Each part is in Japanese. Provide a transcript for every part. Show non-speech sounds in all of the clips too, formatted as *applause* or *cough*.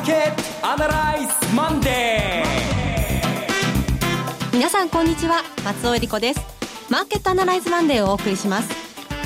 ーケットアナライズマンデー。皆さんこんにちは松尾英里子です。マーケットアナライズマンデーをお送りします。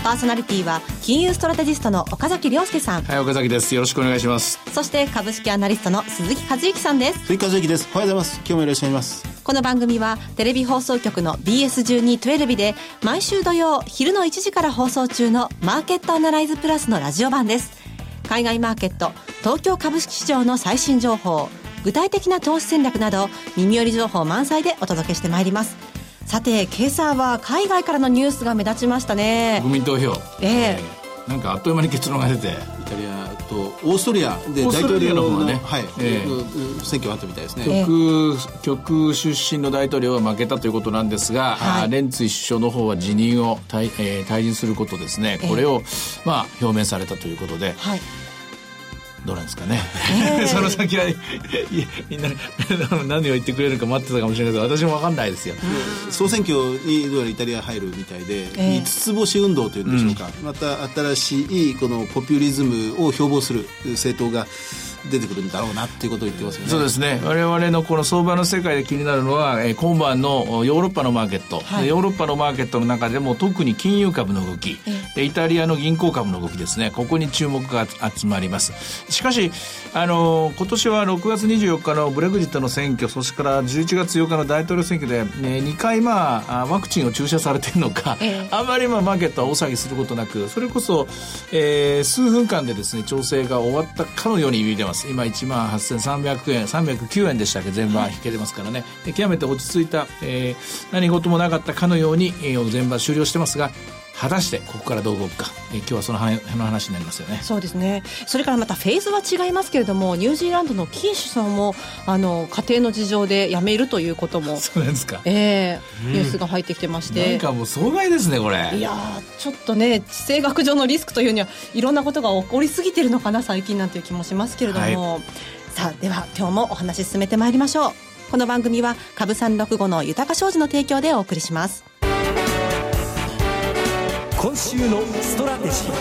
パーソナリティは金融ストラテジストの岡崎良介さん。はい岡崎です。よろしくお願いします。そして株式アナリストの鈴木一之さんです。鈴木一之です。おはようございます。今日もよろしくお願いします。この番組はテレビ放送局の BS1212 で毎週土曜昼の1時から放送中のマーケットアナライズプラスのラジオ版です海外マーケット東京株式市場の最新情報具体的な投資戦略など耳寄り情報満載でお届けしてまいります。さて今朝は海外からのニュースが目立ちましたね。国民投票。ええ。えー、なんかあっという間に結論が出てイタリアとオーストリアで大統領の方がね、はい。えー、選挙があったみたいですね。極極出身の大統領は負けたということなんですが、はい、レンツィ首相の方は辞任を退,、えー、退陣することですね。これを、まあ、表明されたということで、はいどうなんですかね、えー、その先はみんな *laughs* 何を言ってくれるか待ってたかもしれないけど私も分かんないですよ、総選挙にどうやらイタリア入るみたいで、えー、五つ星運動というんでしょうか、うん、また新しいこのポピュリズムを標榜する政党が出てくるんだろうなっていうことを言ってますよね。そうですね。我々のこの相場の世界で気になるのは、えー、今晩のヨーロッパのマーケット、はい、ヨーロッパのマーケットの中でも特に金融株の動き、でイタリアの銀行株の動きですね。ここに注目が集まります。しかし、あの今年は6月24日のブレグジットの選挙、そしてから11月8日の大統領選挙で、ね、2回まあワクチンを注射されているのか、えー、あまりまあマーケットは大騒ぎすることなく、それこそ、えー、数分間でですね調整が終わったかのように見えてます。ます。今1万8300円309円でしたっけ？全場引けてますからね。極めて落ち着いた、えー、何事もなかったかのように、えー、全場終了してますが果たしてここからどう動くか、えー、今日はそのの話になりますよね。そうですね。それからまたフェーズは違いますけれどもニュージーランドのキーシュさんもあの家庭の事情で辞めるということもそうですか。ええー、ニュースが入ってきてまして、なんかもう損害ですねこれ。いやちょっとね地政学上のリスクというにはいろんなことが起こりすぎてるのかな最近なんていう気もしますけれども、はい、さあでは今日もお話進めてまいりましょう。この番組は株三六五の豊か商事の提供でお送りします今週のストラテジー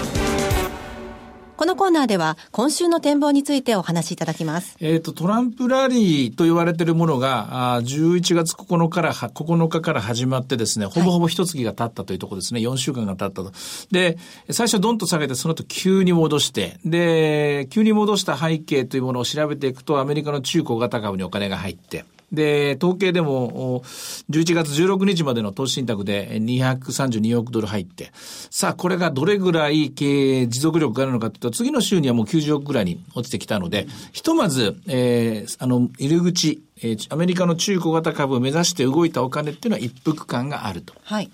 このコーナーでは今週の展望についてお話しいただきます。えっ、ー、と、トランプラリーと言われているものが、あ11月9日から、9日から始まってですね、ほぼほぼ一月が経ったというところですね、4週間が経ったと。で、最初ドンと下げて、その後急に戻して、で、急に戻した背景というものを調べていくと、アメリカの中小型株にお金が入って、で、統計でも、11月16日までの投資信託で232億ドル入って、さあ、これがどれぐらい経営持続力があるのかというと、次の週にはもう90億ぐらいに落ちてきたので、ひとまず、えー、あの、入り口、えー、アメリカの中古型株を目指して動いたお金っていうのは一服感があると。はい。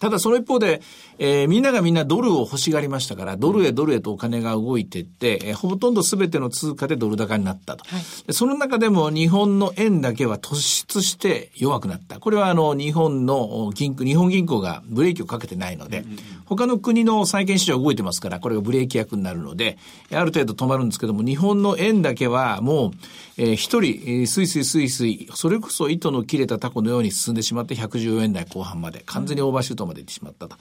ただその一方で、えー、みんながみんなドルを欲しがりましたから、ドルへドルへとお金が動いていって、えー、ほとんど全ての通貨でドル高になったと。はい、その中でも日本の円だけは突出して弱くなった。これはあの、日本の銀行、日本銀行がブレーキをかけてないので、他の国の債券市場動いてますから、これがブレーキ役になるので、ある程度止まるんですけども、日本の円だけはもう、えー、一人、えー、スイスイスイスイ、それこそ糸の切れたタコのように進んでしまって114円台後半まで、完全にオーバーシュートまで行ってしまったと。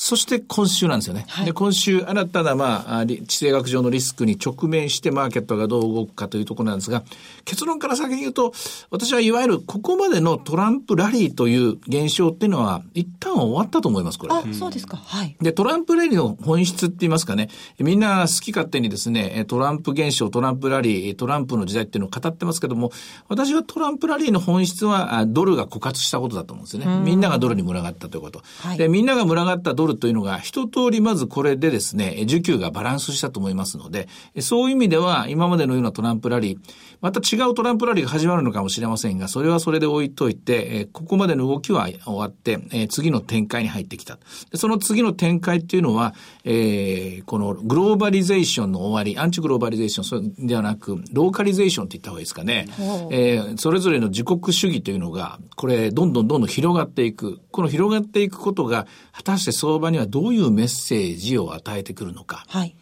そして今週なんですよね。はい、で今週新たな、まあ、地政学上のリスクに直面してマーケットがどう動くかというところなんですが、結論から先に言うと、私はいわゆるここまでのトランプラリーという現象っていうのは、一旦終わったと思います、これ。あ、そうですか。はい。で、トランプラリーの本質って言いますかね、みんな好き勝手にですね、トランプ現象、トランプラリー、トランプの時代っていうのを語ってますけども、私はトランプラリーの本質は、ドルが枯渇したことだと思うんですよね。みんながドルに群がったということ。はい、で、みんなが群がったドルというのが、一通りまずこれでですね、需給がバランスしたと思いますので、そういう意味では今までのようなトランプラリー、また違うトランプラリーが始まるのかもしれませんが、それはそれで置いといて、ここまでの動きは終わって、次の展開に入ってきた。その次の展開っていうのは、えー、このグローバリゼーションの終わり、アンチグローバリゼーションではなく、ローカリゼーションって言った方がいいですかね。えー、それぞれの自国主義というのが、これ、どんどんどんどん広がっていく。この広がっていくことが、果たして相場にはどういうメッセージを与えてくるのか。はい。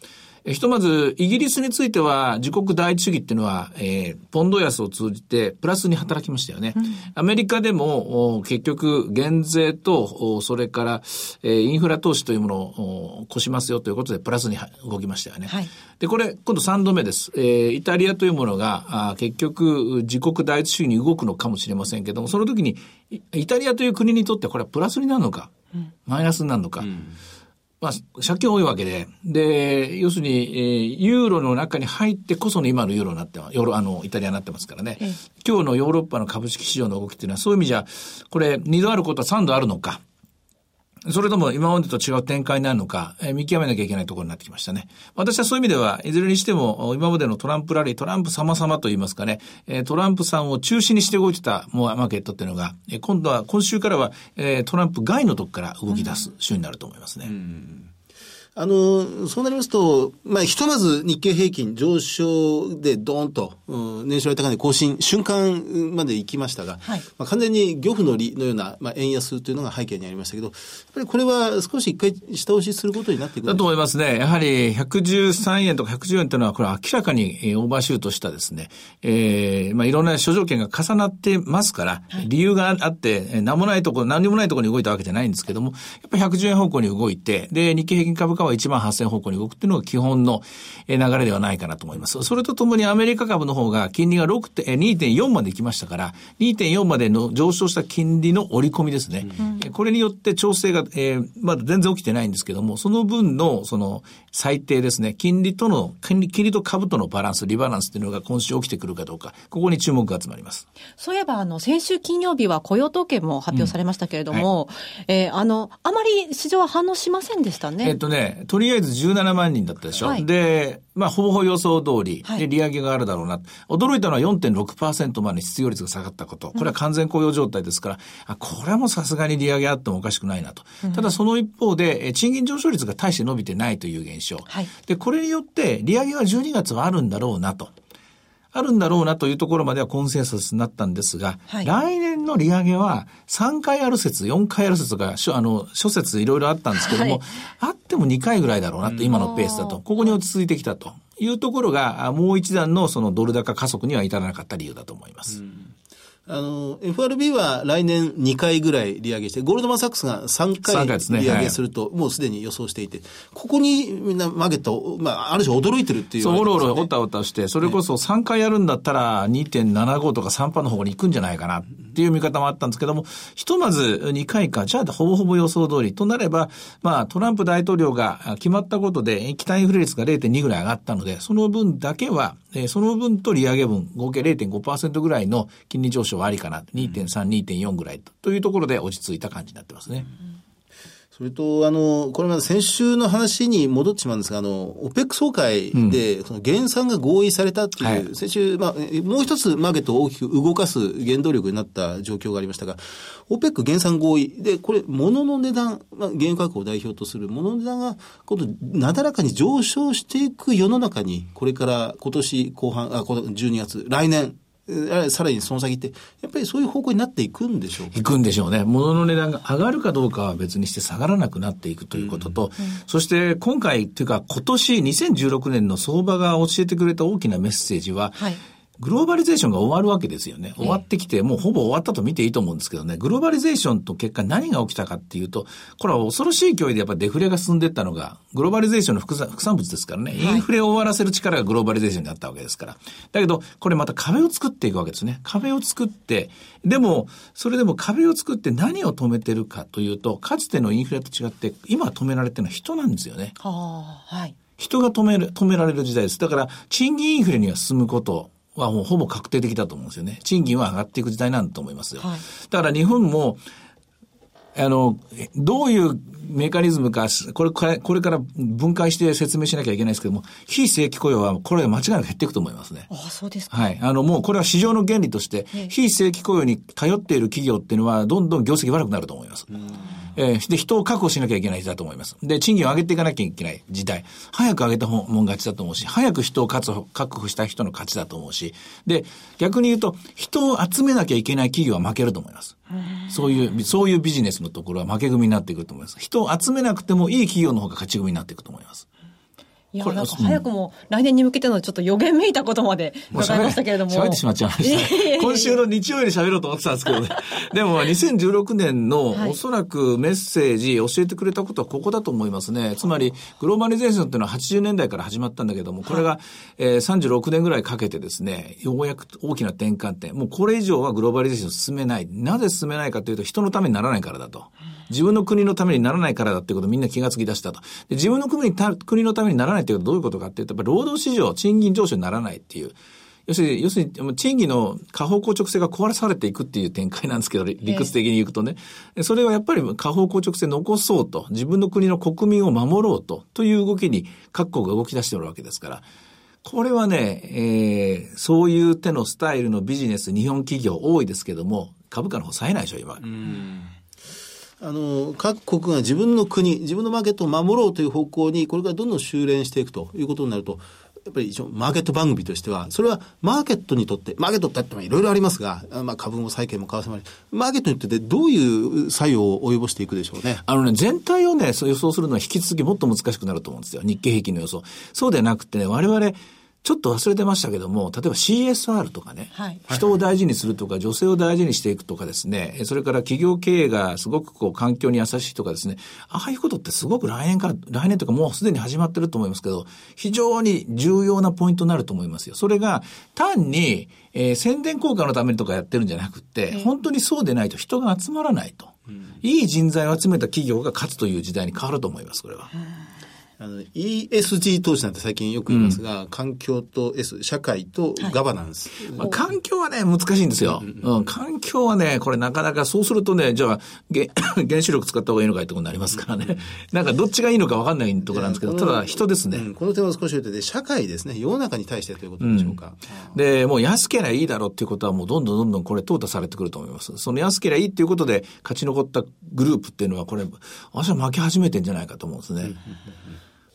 ひとまず、イギリスについては、自国第一主義っていうのは、えー、ポンド安を通じて、プラスに働きましたよね。うん、アメリカでも、結局、減税と、それから、えー、インフラ投資というものを、越しますよということで、プラスに動きましたよね。はい、で、これ、今度3度目です。えー、イタリアというものが、あ結局、自国第一主義に動くのかもしれませんけども、その時に、イタリアという国にとってこれはプラスになるのか、うん、マイナスになるのか。うんまあ、借金多いわけで、で、要するに、えー、ユーロの中に入ってこその今のユーロになってヨーロ、あの、イタリアになってますからね。今日のヨーロッパの株式市場の動きっていうのは、そういう意味じゃ、これ、二度あることは三度あるのか。それとも今までと違う展開になるのか、えー、見極めなきゃいけないところになってきましたね。私はそういう意味では、いずれにしても、今までのトランプラリー、トランプ様様と言いますかね、えー、トランプさんを中心にして動いてたマーケットっていうのが、えー、今度は、今週からは、えー、トランプ外のとこから動き出す週になると思いますね。うんあの、そうなりますと、まあ、ひとまず日経平均上昇でドーンと、うん、年初来高値更新、瞬間まで行きましたが、はい、まあ、完全に漁夫の利のような、まあ、円安というのが背景にありましたけど、やっぱりこれは少し一回下押しすることになってくるだと思いますね。やはり113円とか110円というのは、これ明らかにオーバーシュートしたですね、えー、まあ、いろんな諸条件が重なってますから、はい、理由があって、何もないところ、何にもないところに動いたわけじゃないんですけども、やっぱり110円方向に動いて、で、日経平均株価は1万8000方向に動くっていうのが基本の流れではないかなと思います。それとともにアメリカ株の方が金利が2.4まで行きましたから、2.4までの上昇した金利の折り込みですね。うん、これによって調整が、えー、まだ全然起きてないんですけども、その分の、その、最低ですね、金利との、金利、金利と株とのバランス、リバランスっていうのが今週起きてくるかどうか、ここに注目が集まります。そういえば、あの、先週金曜日は雇用統計も発表されましたけれども、うんはい、えー、あの、あまり市場は反応しませんでしたね。えっとね、とりあえず17万人だったでしょ。はい、で、まあ、ほぼほぼ予想通り、で、利上げがあるだろうな。驚いたのは4.6%まで失業率が下がったこと。これは完全雇用状態ですから、あこれはもうさすがに利上げあってもおかしくないなと。ただその一方で、賃金上昇率が大して伸びてないという現象。はい、で、これによって利上げは12月はあるんだろうなと。あるんだろうなというところまではコンセンサスになったんですが、はい、来年の利上げは3回ある説、4回ある説が、あの、諸説いろいろあったんですけども、はい、あっても2回ぐらいだろうなと、今のペースだと。ここに落ち着いてきたというところが、もう一段のそのドル高加速には至らなかった理由だと思います。うんあの、FRB は来年2回ぐらい利上げして、ゴールドマンサックスが3回利上げすると、もうすでに予想していて、ここにみんなマーケット、まあ、ある種驚いてるっていう、ね、そう、おろおろ、おたおたして、それこそ3回やるんだったら2.75とか3%の方に行くんじゃないかなっていう見方もあったんですけども、ひとまず2回か、じゃあほぼほぼ予想通りとなれば、まあ、トランプ大統領が決まったことで、期待インフレ率が0.2ぐらい上がったので、その分だけは、えその分と利上げ分、合計0.5%ぐらいの金利上昇はありかな。2.3、2.4ぐらいというところで落ち着いた感じになってますね。それと、あの、これまで先週の話に戻ってしまうんですが、あの、オペック総会で、その減産が合意されたっていう、先週、まあ、もう一つマーケットを大きく動かす原動力になった状況がありましたが、オペック減産合意で、これ、物の値段、まあ、原油価格を代表とする物の値段が、今度、なだらかに上昇していく世の中に、これから今年後半、あ、この12月、来年、さらにその先って、やっぱりそういう方向になっていくんでしょういくんでしょうね。物の値段が上がるかどうかは別にして下がらなくなっていくということと、うん。うん、そして今回っていうか今年2016年の相場が教えてくれた大きなメッセージは、はいグローバリゼーションが終わるわけですよね。終わってきて、もうほぼ終わったと見ていいと思うんですけどね、グローバリゼーションと結果何が起きたかっていうと、これは恐ろしい勢いでやっぱデフレが進んでいったのが、グローバリゼーションの副産物ですからね、インフレを終わらせる力がグローバリゼーションになったわけですから。だけど、これまた壁を作っていくわけですね。壁を作って、でも、それでも壁を作って何を止めてるかというと、かつてのインフレと違って、今止められてるのは人なんですよね。はあ、はい。人が止める、止められる時代です。だから、賃金インフレには進むことはもうほぼ確定的だと思うんですよね。賃金は上がっていく時代なんだと思いますよ。はい、だから日本も、あの、どういうメカニズムか、これから、これから分解して説明しなきゃいけないですけども、非正規雇用は、これ間違いなく減っていくと思いますね。ああ、そうですか。はい。あの、もうこれは市場の原理として、非正規雇用に頼っている企業っていうのは、どんどん業績悪くなると思います。えー、で、人を確保しなきゃいけない時代だと思います。で、賃金を上げていかなきゃいけない時代。早く上げたもん勝ちだと思うし、早く人を確保した人の勝ちだと思うし、で、逆に言うと、人を集めなきゃいけない企業は負けると思います。そういう、そういうビジネスのところは負け組になってくると思います。人を集めなくてもいい企業の方が勝ち組になっていくと思います。いや、なんか早くも来年に向けてのちょっと予言めいたことまで伺いましたけれども。喋ってしまっちゃいました。今週の日曜日に喋ろうと思ってたんですけどね。でも、*laughs* 2016年のおそらくメッセージ、教えてくれたことはここだと思いますね。つまり、グローバリゼーションっていうのは80年代から始まったんだけども、これが、えー、36年ぐらいかけてですね、ようやく大きな転換点。もうこれ以上はグローバリゼーションを進めない。なぜ進めないかというと、人のためにならないからだと。自分の国のためにならないからだっていうことをみんな気がつき出したと。で自分の国に国のためにならないっていうことはどういうことかっていうと、やっぱり労働市場、賃金上昇にならないっていう。要するに、要するに、賃金の下方硬直性が壊されていくっていう展開なんですけど、理屈的に言うとね。それはやっぱり下方硬直性残そうと、自分の国の国民を守ろうと、という動きに各国が動き出しておるわけですから。これはね、えー、そういう手のスタイルのビジネス、日本企業多いですけども、株価の方冴えないでしょ、今。あの、各国が自分の国、自分のマーケットを守ろうという方向に、これからどんどん修練していくということになると、やっぱり一応マーケット番組としては、それはマーケットにとって、マーケットってあってもいろいろありますが、まあ株も債券も為替もあり、マーケットにとってどういう作用を及ぼしていくでしょうね。あのね、全体をね、予想するのは引き続きもっと難しくなると思うんですよ。日経平均の予想。そうではなくてね、我々、ちょっと忘れてましたけども、例えば CSR とかね、はい、人を大事にするとか、女性を大事にしていくとかですね、それから企業経営がすごくこう環境に優しいとかですね、ああいうことってすごく来年から、来年とかもうすでに始まってると思いますけど、非常に重要なポイントになると思いますよ。それが単に、えー、宣伝効果のためにとかやってるんじゃなくて、本当にそうでないと人が集まらないと。うん、いい人材を集めた企業が勝つという時代に変わると思います、これは。あの、ESG 投資なんて最近よく言いますが、うん、環境と S、社会とガバナンス。はい、まあ、環境はね、難しいんですよ、うん。うん、環境はね、これなかなかそうするとね、じゃあ、*coughs* 原子力使った方がいいのかいってことになりますからね。なんかどっちがいいのか分かんないところなんですけど、ただ人ですね、この点を少し言うと社会ですね、世の中に対してということでしょうか。で、もう安ければいいだろうっていうことはもうどんどんどんどんこれ淘汰されてくると思います。その安ければいいっていうことで勝ち残ったグループっていうのはこれ、私は負け始めてんじゃないかと思うんですね。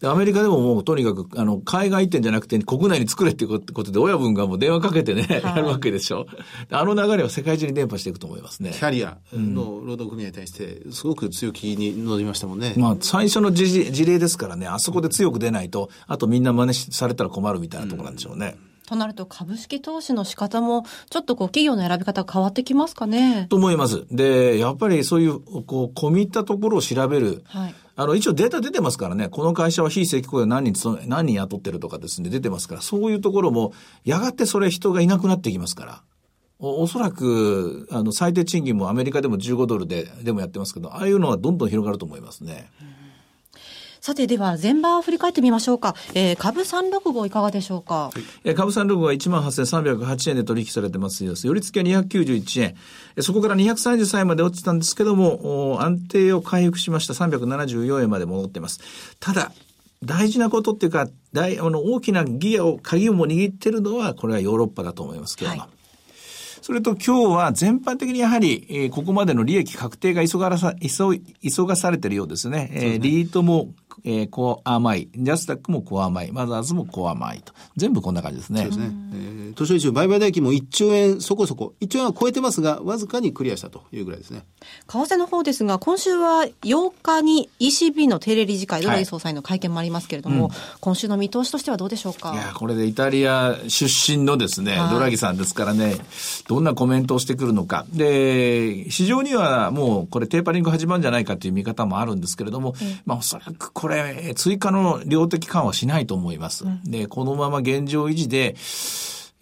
で、アメリカでももうとにかく、あの、海外移転じゃなくて国内に作れっていうことで親分がもう電話かけてね、やるわけでしょ。あの流れは世界中に伝播していくと思いますね。キャリアの労働組合に対して、すごく強気に乗りましたもんね。まあ、最初の事事例ですからね、あそこで強く出ないと、あとみんな真似されたら困るみたいなところなんでしょうね。うんとなると株式投資の仕方もちょっとこう企業の選び方が変わってきますかね。と思います。で、やっぱりそういうこう込み入ったところを調べる。はい。あの、一応データ出てますからね、この会社は非正規雇用何人、何人雇ってるとかですね、出てますから、そういうところも、やがてそれ人がいなくなってきますから。おおそらく、あの、最低賃金もアメリカでも15ドルで、でもやってますけど、ああいうのはどんどん広がると思いますね。うんさて、では、前場を振り返ってみましょうか。えー、株365いかがでしょうか？はい、株365は18,308円で取引されてますよ。寄り付きは291円。そこから233円まで落ちたんですけども、安定を回復しました374円まで戻っています。ただ、大事なことっていうか、大、あの、大きなギアを、鍵をも握ってるのは、これはヨーロッパだと思いますけども。はいそれと今日は全般的にやはり、えー、ここまでの利益確定が急がさ、急、急がされてるようですね。えー、リートもえー、コアマイ、ジャスタックもコアマイ、マザーズもコアマイと。全部こんな感じですね。そうですね。えー、図書一売買代金も1兆円そこそこ、1兆円は超えてますが、わずかにクリアしたというぐらいですね。為替の方ですが、今週は8日に ECB の定例理事会、ドラギ総裁の会見もありますけれども、はいうん、今週の見通しとしてはどうでしょうか？いや、これでイタリア出身のですね、ドラギさんですからね、どんなコメントをしてくるのか。で、市場にはもうこれテーパリング始まるんじゃないかという見方もあるんですけれども、まあおそらくこれ、追加の量的緩和しないと思います。で、このまま現状維持で、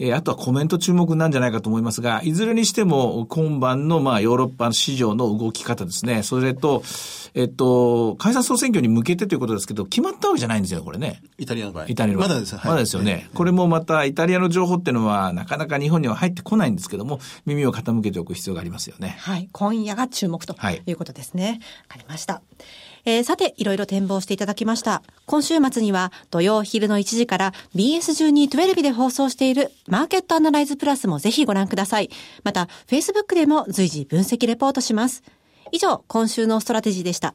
えー、あとはコメント注目なんじゃないかと思いますが、いずれにしても今晩のまあヨーロッパ市場の動き方ですね。それと、えっと、解散総選挙に向けてということですけど、決まったわけじゃないんですよ、これね。イタリアの場合。イタリアの場合。まだです、はい、まだですよね、これもまたイタリアの情報っていうのはなかなか日本には入ってこないんですけども、耳を傾けておく必要がありますよね。はい。今夜が注目ということですね。わ、はい、かりました。えー、さて、いろいろ展望していただきました。今週末には土曜昼の1時から BS1212 で放送しているマーケットアナライズプラスもぜひご覧ください。また、Facebook でも随時分析レポートします。以上、今週のストラテジーでした。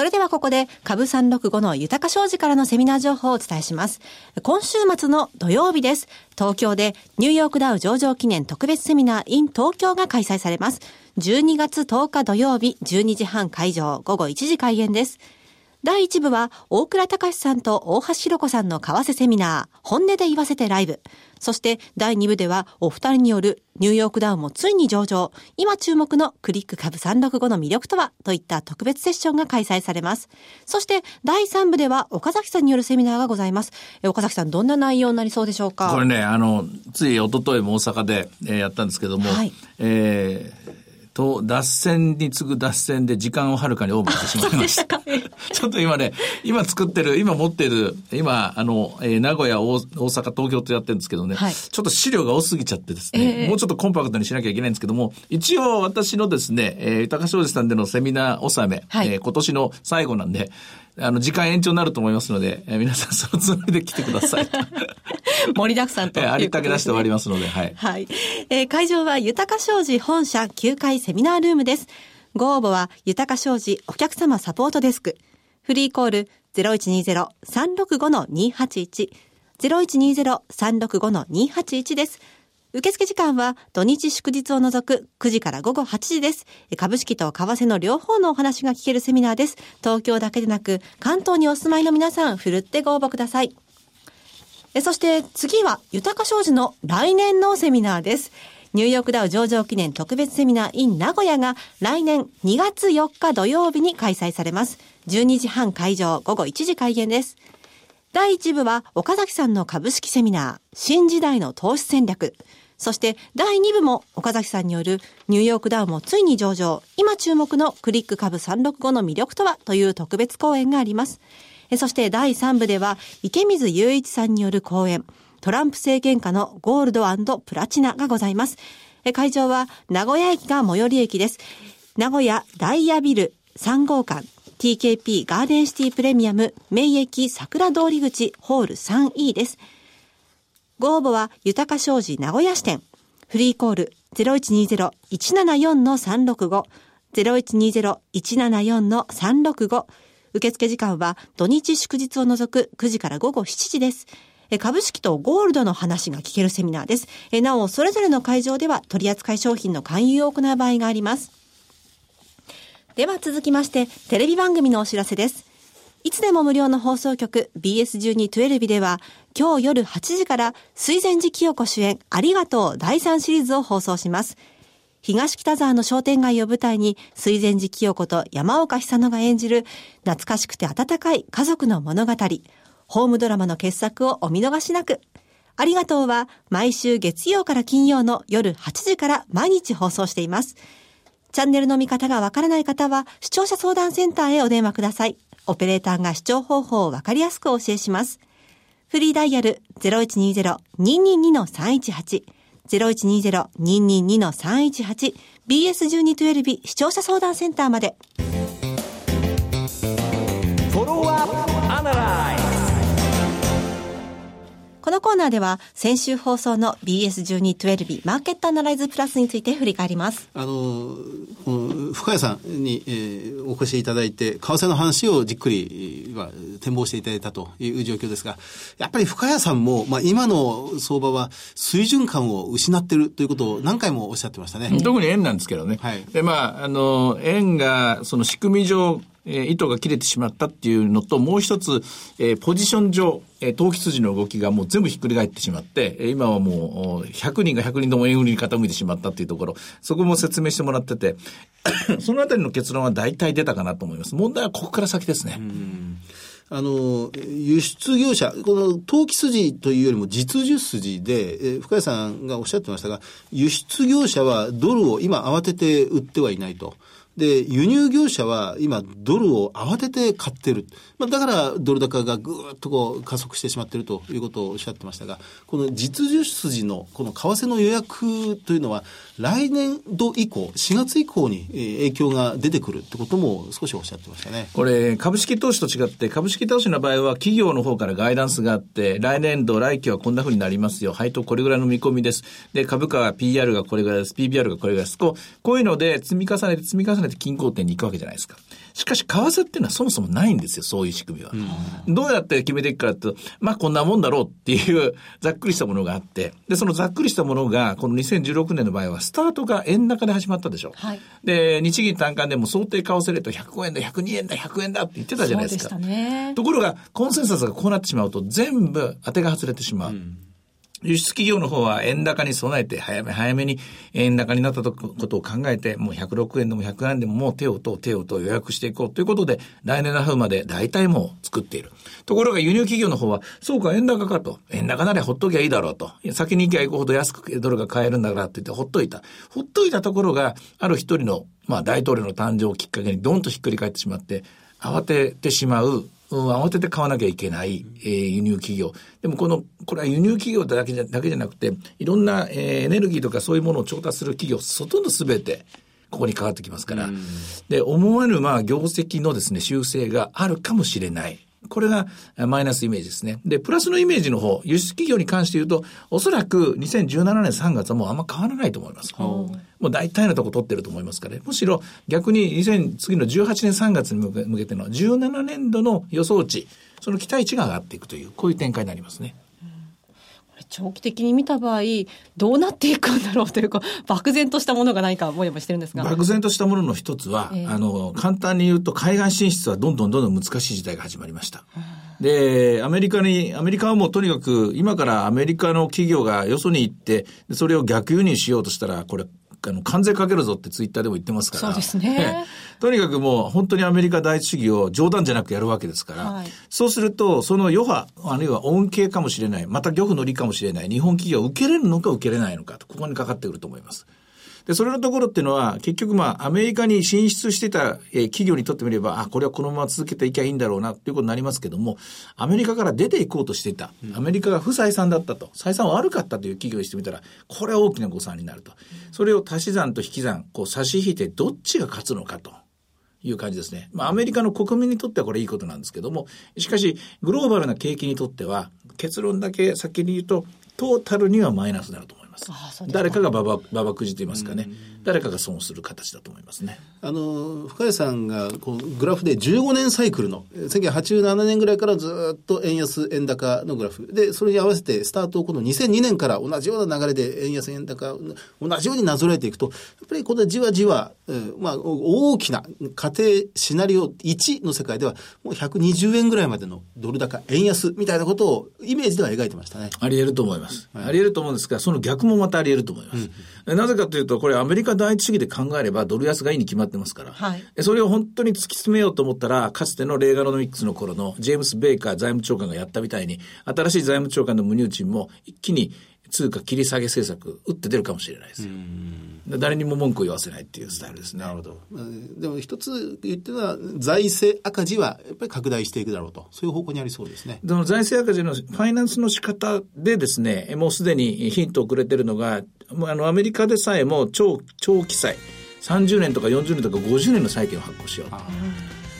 それではここで株365の豊か商事からのセミナー情報をお伝えします。今週末の土曜日です。東京でニューヨークダウ上場記念特別セミナー in 東京が開催されます。12月10日土曜日12時半会場午後1時開演です。第1部は大倉隆さんと大橋弘子さんの為替セミナー本音で言わせてライブ。そして第2部ではお二人によるニューヨークダウンもついに上場。今注目のクリック株365の魅力とは？といった特別セッションが開催されます。そして第3部では岡崎さんによるセミナーがございます。岡崎さんどんな内容になりそうでしょうか？これね、あの、つい一昨日も大阪で、えー、やったんですけども、はい、えーと、脱線に次ぐ脱線で時間をはるかにオーバーしてしまいました。ちょっと今ね、今作ってる、今持ってる、今、あの、えー、名古屋大、大阪、東京とやってるんですけどね、はい、ちょっと資料が多すぎちゃってですね、えー、もうちょっとコンパクトにしなきゃいけないんですけども、一応私のですね、えー、高商事さんでのセミナー納め、はい、えー、今年の最後なんで、あの、時間延長になると思いますので、えー、皆さんそのつもりで来てください。*laughs* 盛りだくさんと、えー、ありったけ出して終わりますので、はい。はい。えー、会場は豊か商事本社9階セミナールームです。ご応募は豊か商事お客様サポートデスク。フリーコール0120-365-281。0120-365-281です。受付時間は土日祝日を除く9時から午後8時です。株式と為替の両方のお話が聞けるセミナーです。東京だけでなく関東にお住まいの皆さん、ふるってご応募ください。そして次は豊か商事の来年のセミナーです。ニューヨークダウ上場記念特別セミナー in 名古屋が来年2月4日土曜日に開催されます。12時半会場、午後1時開演です。第1部は岡崎さんの株式セミナー、新時代の投資戦略。そして第2部も岡崎さんによるニューヨークダウンもついに上場、今注目のクリック株365の魅力とはという特別講演があります。そして第3部では池水雄一さんによる講演、トランプ政権下のゴールドプラチナがございます。会場は名古屋駅が最寄り駅です。名古屋ダイヤビル3号館 TKP ガーデンシティプレミアム名駅桜通り口ホール 3E です。ご応募は豊か商事名古屋支店。フリーコール0120-174-365 0120-174-365受付時間は土日祝日を除く9時から午後7時です。株式とゴールドの話が聞けるセミナーです。なお、それぞれの会場では取扱い商品の勧誘を行う場合があります。では続きまして、テレビ番組のお知らせです。いつでも無料の放送局 BS1212 では今日夜8時から水前寺清子主演ありがとう第3シリーズを放送します。東北沢の商店街を舞台に水前寺清子と山岡久乃が演じる懐かしくて温かい家族の物語。ホームドラマの傑作をお見逃しなく。ありがとうは毎週月曜から金曜の夜8時から毎日放送しています。チャンネルの見方がわからない方は視聴者相談センターへお電話ください。オペレーターが視聴方法をわかりやすくお教えします。フリーダイヤル0120-222-318 0120-222-318 BS1212 視聴者相談センターまで。このコーナーでは先週放送の BS1212 マーケットアナライズプラスについて振り返ります。あの、深谷さんに、えー、お越しいただいて、為替の話をじっくり、まあ、展望していただいたという状況ですが、やっぱり深谷さんも、まあ、今の相場は水準感を失っているということを何回もおっしゃってましたね。特に円なんですけどね。はい。で、まあ、あの、円が、その仕組み上、えー、糸が切れてしまったっていうのと、もう一つ、えー、ポジション上、えー、投機筋の動きがもう全部ひっくり返ってしまって、えー、今はもう100人が100人とも円売りに傾いてしまったっていうところ、そこも説明してもらってて、*coughs* そのあたりの結論は大体出たかなと思います。問題はここから先ですね。あの、輸出業者、この投機筋というよりも実需筋で、え深谷さんがおっしゃってましたが、輸出業者はドルを今慌てて売ってはいないと。で、輸入業者は今ドルを慌てて買ってる。まあ、だからドル高がぐーっとこう加速してしまっているということをおっしゃってましたが、この実需筋のこの為替の予約というのは来年度以降、4月以降に影響が出てくるってことも少しおっしゃってましたね。これ、株式投資と違って、株式投資の場合は企業の方からガイダンスがあって、来年度、来期はこんな風になりますよ。配当これぐらいの見込みです。で、株価は PR がこれぐらいです。PBR がこれぐらいです。こう、こういうので積み重ねて積み重ねてて均衡点に行くわけじゃないですか。しかし、為替っていうのはそもそもないんですよ、そういう仕組みは。うん、どうやって決めていくかというと、まあこんなもんだろうっていうざっくりしたものがあって、で、そのざっくりしたものが、この2016年の場合は、スタートが円高で始まったでしょ。はい、で、日銀単価でも想定為替レート105円だ、102円だ、100円だって言ってたじゃないですか。ね、ところが、コンセンサスがこうなってしまうと、全部当てが外れてしまう。うん輸出企業の方は円高に備えて早め早めに円高になったことを考えて、もう106円でも100円でももう手をと手をと予約していこうということで、来年の春まで大体もう作っている。ところが輸入企業の方は、そうか円高かと。円高ならほっときゃいいだろうと。先に行きゃ行くほど安くドルが買えるんだからって言ってほっといた。ほっといたところが、ある一人の、まあ大統領の誕生をきっかけにドンとひっくり返ってしまって、慌ててしまう慌てて買わなきゃいけない、えー、輸入企業。でもこの、これは輸入企業だけじゃだけじゃなくて、いろんな、えー、エネルギーとかそういうものを調達する企業、ほとんどすべて、ここにかかってきますから。で、思わぬ、まあ、業績のですね、修正があるかもしれない。これがマイナスイメージですね。で、プラスのイメージの方、輸出企業に関して言うと、おそらく2017年3月はもうあんま変わらないと思います。もう大体のとこ取ってると思いますから、むしろ逆に2000次の18年3月に向けての17年度の予想値、その期待値が上がっていくという、こういう展開になりますね。長期的に見た場合、どうなっていくんだろうというか、漠然としたものが何かもやもやしてるんですが。漠然としたものの一つは、えー、あの、簡単に言うと海岸進出はどんどんどんどん難しい時代が始まりました。で、アメリカに、アメリカはもうとにかく、今からアメリカの企業がよそに行って、それを逆輸入しようとしたら、これ、あの、関税かけるぞってツイッターでも言ってますから。そうですね。*laughs* とにかくもう本当にアメリカ第一主義を冗談じゃなくやるわけですから、はい、そうすると、その余波、あるいは恩恵かもしれない、また漁夫の利かもしれない、日本企業を受けれるのか受けれないのかと、ここにかかってくると思います。で、それのところっていうのは、結局まあ、アメリカに進出してた、えー、企業にとってみれば、あ、これはこのまま続けていきゃいいんだろうな、っていうことになりますけども、アメリカから出ていこうとしていた、アメリカが不採算だったと、採算悪かったという企業にしてみたら、これは大きな誤算になると。それを足し算と引き算、こう差し引いてどっちが勝つのかと。いう感じですね。まあ、アメリカの国民にとってはこれいいことなんですけども、しかし、グローバルな景気にとっては、結論だけ先に言うと、トータルにはマイナスになるとます。誰かがばばばばくじと言いますかね、誰かが損する形だと思いますね。あの、深谷さんがこうグラフで15年サイクルの、1987年ぐらいからずっと円安円高のグラフ。で、それに合わせてスタートをこの2002年から同じような流れで円安円高、同じようになぞらえていくと、やっぱりこのじわじわ、うん、まあ、大きな家庭シナリオ1の世界では、もう120円ぐらいまでのドル高、円安みたいなことをイメージでは描いてましたね。あり得ると思います。はい、あり得ると思うんですが、その逆もまたあり得ると思います。うん、なぜかというと、これアメリカ第一主義で考えればドル安がいいに決まってますから。はい、それを本当に突き詰めようと思ったら、かつてのレーガロノミックスの頃のジェームス・ベイカー財務長官がやったみたいに、新しい財務長官のムニューチンも一気に通貨切り下げ政策、打って出るかもしれないですよ。誰にも文句を言わせないっていうスタイルですね。なるほど。でも一つ言ってるのは、財政赤字はやっぱり拡大していくだろうと。そういう方向にありそうですね。その財政赤字のファイナンスの仕方でですね、もうすでにヒントをくれてるのが、あの、アメリカでさえも超、超記載、30年とか40年とか50年の債券を発行しようと。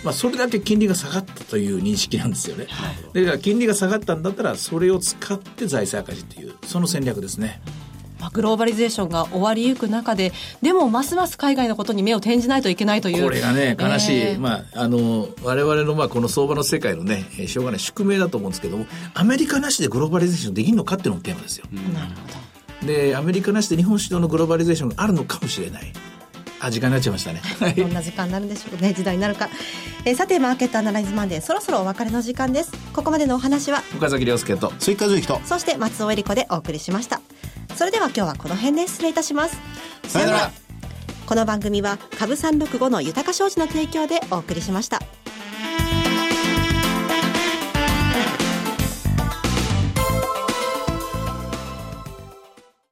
まあ、それだけ金利が下がったという認識なんですよね。はい、だから金利が下がったんだったら、それを使って財政赤字という、その戦略ですね。まあ、グローバリゼーションが終わりゆく中で、でもますます海外のことに目を転じないといけないという。これがね、悲しい、えー、まあ、あの、我々のまあこの相場の世界のね、しょうがない宿命だと思うんですけども、アメリカなしでグローバリゼーションできるのかっていうのがテーマですよ。なるほど。で、アメリカなしで日本主導のグローバリゼーションがあるのかもしれない。あ時間になっちゃいましたね。どんな時間になるんでしょうね時代になるか。えー、さてマーケットアナライズマンデーそろそろお別れの時間です。ここまでのお話は岡崎亮介と追加随とそして松尾恵理子でお送りしました。それでは今日はこの辺で失礼いたします。さよなら。この番組は株三六五の豊か商事の提供でお送りしました。